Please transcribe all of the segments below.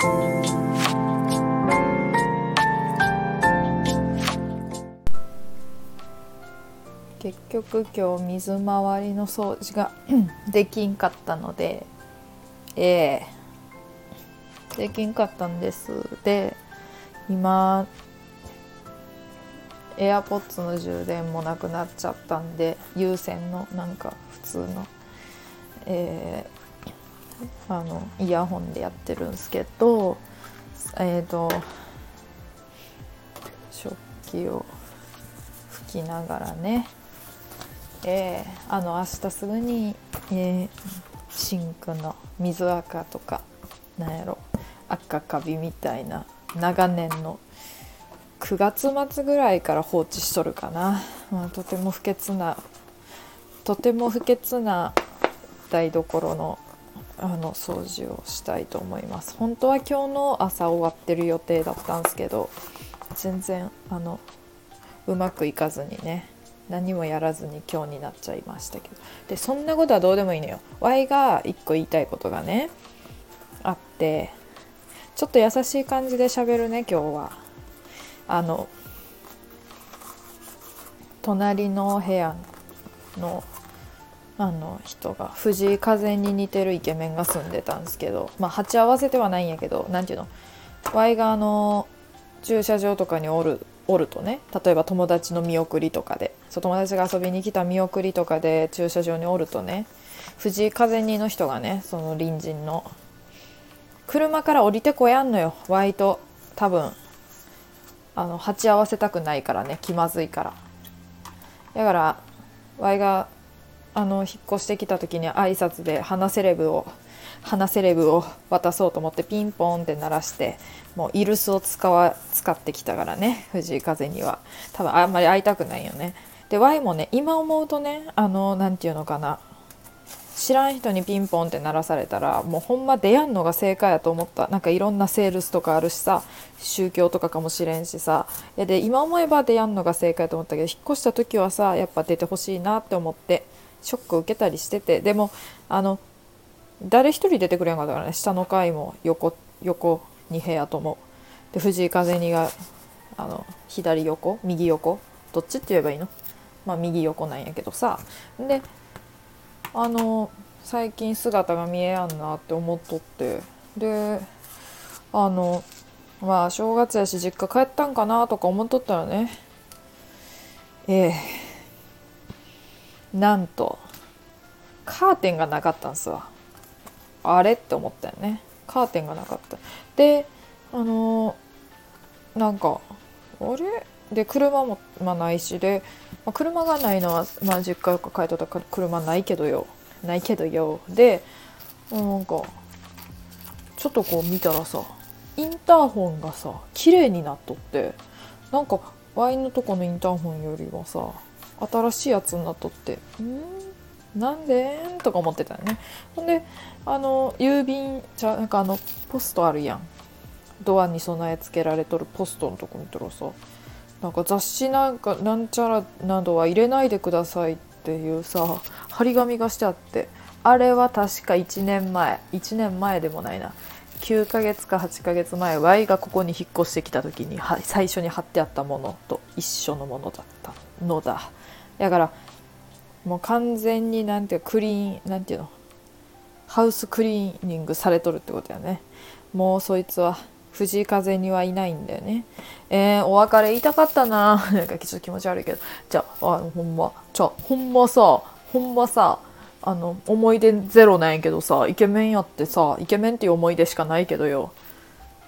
結局今日水回りの掃除が できんかったのでええできんかったんです。で今 AirPods の充電もなくなっちゃったんで有線のなんか普通のえー、あのイヤホンでやってるんですけどえっ、ー、と食器を拭きながらねえー、あの明日すぐに、えー、シンクの水垢とかなんやろ赤カビみたいな長年の9月末ぐらいから放置しとるかな、まあ、とても不潔なとても不潔な台所のあの掃除をしたいと思います。本当は今日の朝終わってる予定だったんですけど全然あのうまくいかずにね何もやらずに今日になっちゃいましたけど。でそんなことはどうでもいいのよ。Y が1個言いたいことがねあってちょっと優しい感じで喋るね今日は。あの隣の部屋のあの人が藤井風に似てるイケメンが住んでたんですけどまあ鉢合わせてはないんやけど何ていうの？Y があの駐車場とかにおるおるとね例えば友達の見送りとかでそう友達が遊びに来た見送りとかで駐車場におるとね藤井風にの人がねその隣人の車から降りてこやんのよワイと多分あの鉢合わせたくないからね気まずいから。だからワイがあの引っ越してきた時に挨拶で花セレブを花セレブを渡そうと思ってピンポンって鳴らしてもうイルスを使わ使ってきたからね藤井風には。多分あんまり会いたくないよね。で Y もね今思うとねあの何て言うのかな。知らん人にピンポンって鳴らされたらもうほんま出やんのが正解やと思った。なんかいろんなセールスとかあるしさ宗教とかかもしれんしさ。で今思えば出やんのが正解と思ったけど引っ越した時はさやっぱ出てほしいなって思って。ショック受けたりしててでもあの誰一人出てくれんかったからね。下の階も横横2部屋とも。で藤井風にがあの左横右横。どっちって言えばいいの？まあ右横なんやけどさ。であの最近姿が見えやんなって思っとって。であのまあ正月やし実家帰ったんかなとか思っとったらね。ええ。なんとカーテンがなかったんすわ。あれって思ったよね。カーテンがなかった。であのなんかあれ？で車も、まあ、ないしで、まあ、車がないのは、まあ、実家か帰っとったから車ないけどよ。ないけどよ。でなんかちょっとこう見たらさインターホンがさ綺麗になっとってなんかワインのとこのインターホンよりはさ新しいやつになっとって。ん？なんで？とか思ってたよね。ほんであの郵便じゃなんかあのポストあるやん。ドアに備え付けられとるポストのとこ見たらさなんか雑誌なんかなんちゃらなどは入れないでくださいっていうさ張り紙がしてあって。あれは確か1年前。1年前でもないな。9ヶ月か8ヶ月前 Y がここに引っ越してきた時に最初に貼ってあったものと一緒のものだったのだ。だからもう完全になんていうクリーンなんていうの？ハウスクリーニングされとるってことやね。もうそいつは藤井風にはいないんだよね。えー、お別れ言いたかったな。なんかちょっと気持ち悪いけど。じゃああほんま。じゃあほんまさほんまさあの思い出ゼロなんやけどさイケメンやってさイケメンっていう思い出しかないけどよ。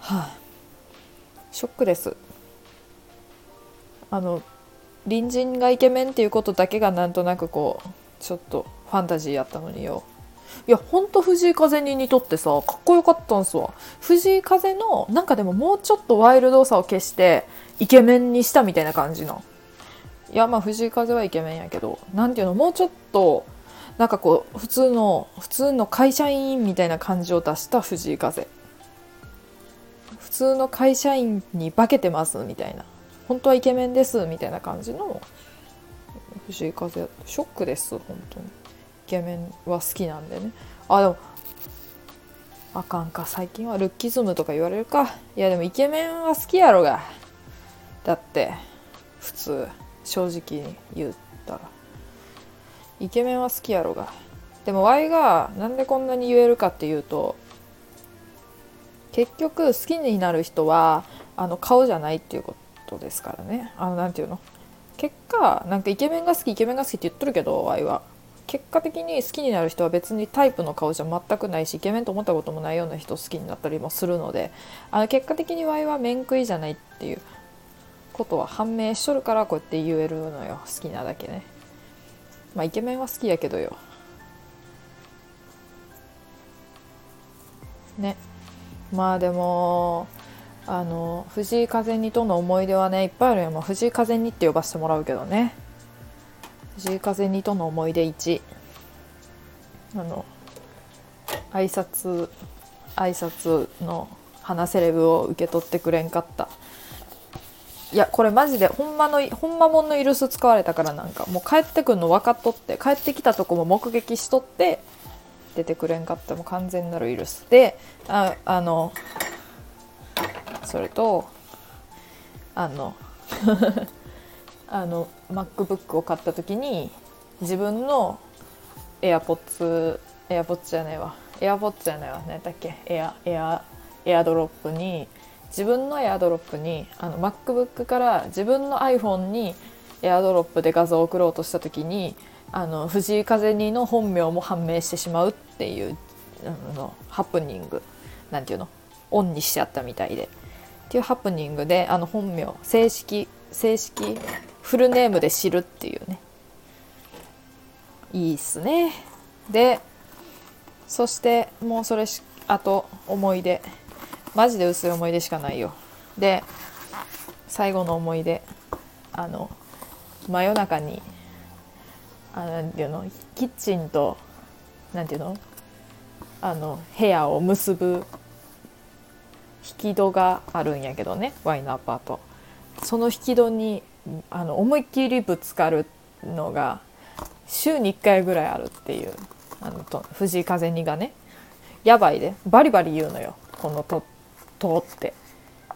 はあ。ショックです。あの隣人がイケメンっていうことだけがなんとなくこうちょっとファンタジーやったのによ。いやほんと藤井風に似とってさかっこよかったんすわ。藤井風のなんかでももうちょっとワイルドさを消してイケメンにしたみたいな感じの。いやまあ藤井風はイケメンやけど何ていうのもうちょっとなんかこう普通の普通の会社員みたいな感じを出した藤井風。普通の会社員に化けてますみたいな。本当はイケメンですみたいな感じの藤井風ショックです本当に。イケメンは好きなんでね。あでもあかんか。最近はルッキズムとか言われるか。いやでもイケメンは好きやろが。だって普通。正直に言ったら。イケメンは好きやろが。でも Y がなんでこんなに言えるかっていうと結局好きになる人はあの顔じゃないっていうこと。ですからね。あのなんていうの？結果なんかイケメンが好きイケメンが好きって言っとるけど Y は。結果的に好きになる人は別にタイプの顔じゃ全くないしイケメンと思ったこともないような人好きになったりもするのであの結果的にワイは面食いじゃないっていうことは判明しとるからこうやって言えるのよ。好きなだけね。まあイケメンは好きやけどよ。ね。まあでもあの藤井風にとの思い出はねいっぱいあるよ。もう藤井風にって呼ばせてもらうけどね。藤井風にとの思い出1あの挨拶挨拶の花セレブを受け取ってくれんかった。いやこれマジでほんまのほんまもんのイルス使われたからなんかもう帰ってくんの分かっとって帰ってきたとこも目撃しとって出てくれんかった。もう完全なるイルス。でああのそれとあの あの MacBook を買った時に自分の AirPods AirPods じゃないわ。AirPods じゃないわ。何だっけ？エアエアエアドロップに自分のエアドロップにあの MacBook から自分の iPhone にエアドロップで画像を送ろうとした時にあの藤井風にの本名も判明してしまうっていうあのハプニング。なんていうの？オンにしちゃったみたいで。っていうハプニングであの本名正式正式フルネームで知るっていうね。いいっすね。でそしてもうそれしあと思い出。マジで薄い思い出しかないよ。で最後の思い出。あの真夜中にあなんていうの？キッチンとなんていうの？あの部屋を結ぶ引き戸があるんやけどねワイのアパート。その引き戸にあの思いっきりぶつかるのが週に1回ぐらいあるっていうあのと藤井風にがね。やばいで。バリバリ言うのよ。このと通って。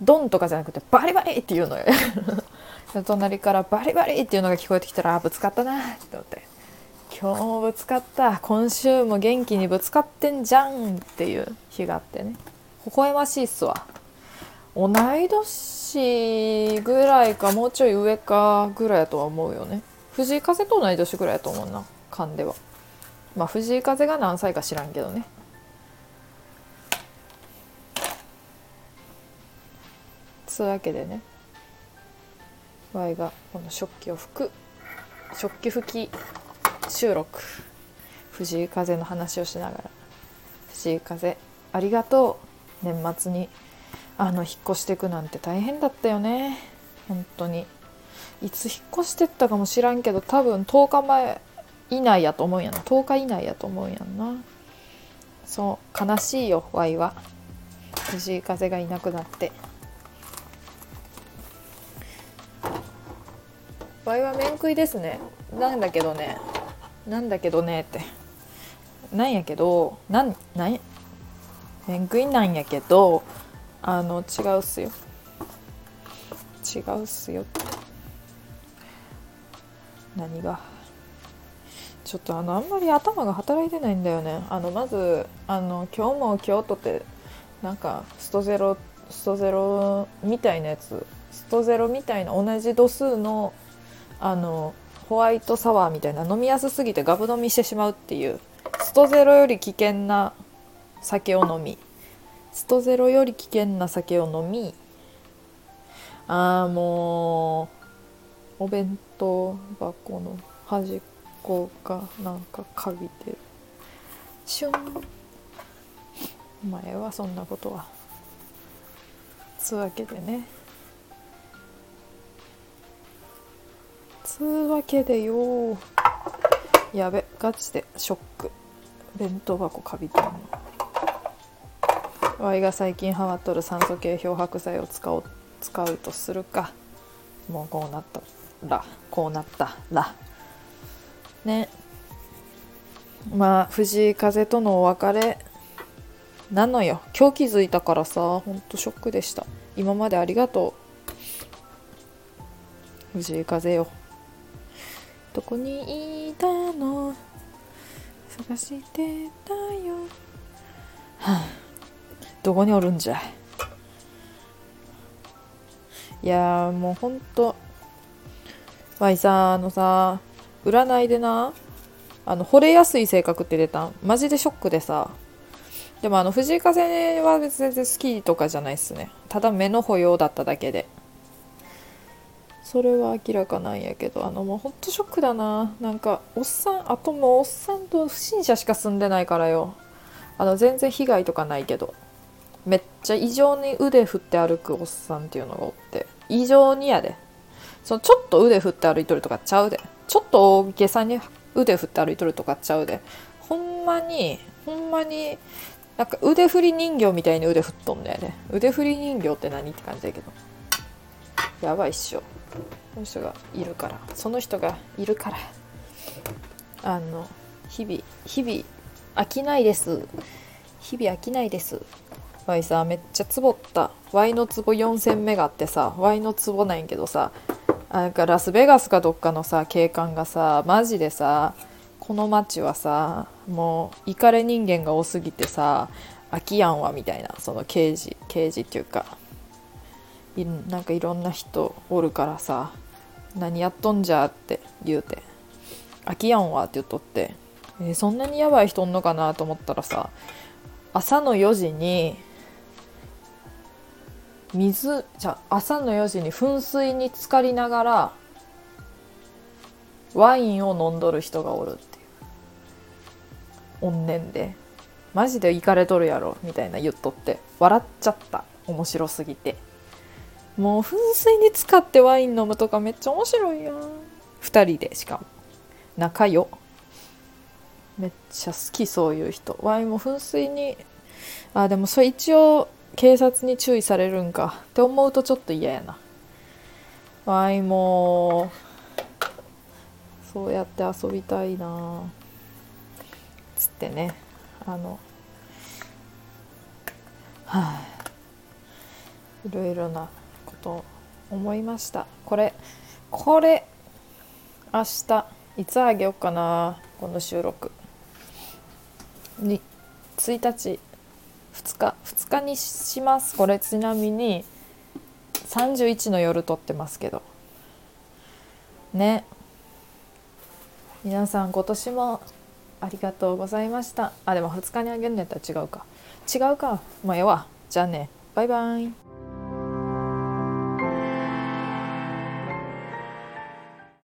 ドンとかじゃなくてバリバリって言うのよ。隣からバリバリっていうのが聞こえてきたらぶつかったなって思って。今日もぶつかった。今週も元気にぶつかってんじゃんっていう日があってね。微笑ましいっすわ。同い年ぐらいかもうちょい上かぐらいやとは思うよね。藤井風と同い年ぐらいやと思うな勘では。まあ藤井風が何歳か知らんけどね。そういうわけでね。Y がこの食器を拭く食器拭き収録。藤井風の話をしながら。藤井風ありがとう。年末にあの引っ越してくなんて大変だったよね。本当に。いつ引っ越してったかもしらんけど多分10日前以内やと思うんやな。10日以内やと思うんやんな。そう。悲しいよ Y は。藤井風がいなくなって。ワイは面食いですね。なんだけどね。なんだけどねって。なんやけどなんなん面食いなんやけどあの違うっすよ。違うっすよ。何が？ちょっとあのあんまり頭が働いてないんだよね。あのまずあの今日も京都ってなんかストゼロストゼロみたいなやつ。ストゼロみたいな同じ度数のあのホワイトサワーみたいな飲みやすすぎてガブ飲みしてしまうっていうストゼロより危険な酒を飲みストゼロより危険な酒を飲みああもうお弁当箱の端っこがなんかかびてる。シュン。前はそんなことは。つうわけでね。つうわけでよやべガチでショック。弁当箱かびてんの。わいが最近ハマっとる酸素系漂白剤を使おう使うとするか。もうこうなったらこうなったら。ね。まあ藤井風とのお別れ。なのよ。今日気づいたからさほんとショックでした。今までありがとう。藤井風よ。どこにいたの？探してたよ。はあ。どこにおるんじゃ？いやもうほんとわいさあのさ占いでなあの惚れやすい性格って出たん？マジでショックでさ。でもあの藤井風は別全然好きとかじゃないっすね。ただ目の保養だっただけで。それは明らかなんやけどあのもうほんとショックだな。なんかおっさんあともうおっさんと不審者しか住んでないからよ。あの全然被害とかないけど。めっちゃ異常に腕振って歩くおっさんっていうのがおって異常にやで。そのちょっと腕振って歩いとるとかちゃうで。ちょっと大げさに腕振って歩いとるとかちゃうで。ほんまにほんまになんか腕振り人形みたいに腕振っとんのやで。腕振り人形って何って感じだけど。やばいっしょ。その人がいるから。その人がいるから。あの日々日々飽きないです。日々飽きないです。わいさめっちゃつぼった。ワイの壺4戦目があってさワイの壺なんやけどさなんかラスベガスかどっかのさ警官がさマジでさこの街はさもうイカレ人間が多すぎてさ飽きやんわみたいなその刑事刑事っていうか。いなんかいろんな人おるからさ何やっとんじゃって言うて飽きやんわって言っとって、えーそんなにやばい人おんのかなと思ったらさ朝の4時に水じゃ朝の4時に噴水に浸かりながらワインを飲んどる人がおるっていう。怨念で。マジでイカれとるやろみたいな言っとって笑っちゃった。面白すぎて。もう噴水に浸かってワイン飲むとかめっちゃ面白いやん。2人でしかも。仲良。めっちゃ好きそういう人。ワインも噴水にあでもそれ一応警察に注意されるんか。って思うとちょっと嫌やな。ワインもそうやって遊びたいな。つってね。あのはあいろいろなこと思いました。これこれ明日いつあげようかなこの収録。に1日2日2日にします。これちなみに31の夜撮ってますけど。ね。皆さん今年もありがとうございました。あでも2日にあげるんやったら違うか。違うか。まあええわ。じゃあね。バイバイ。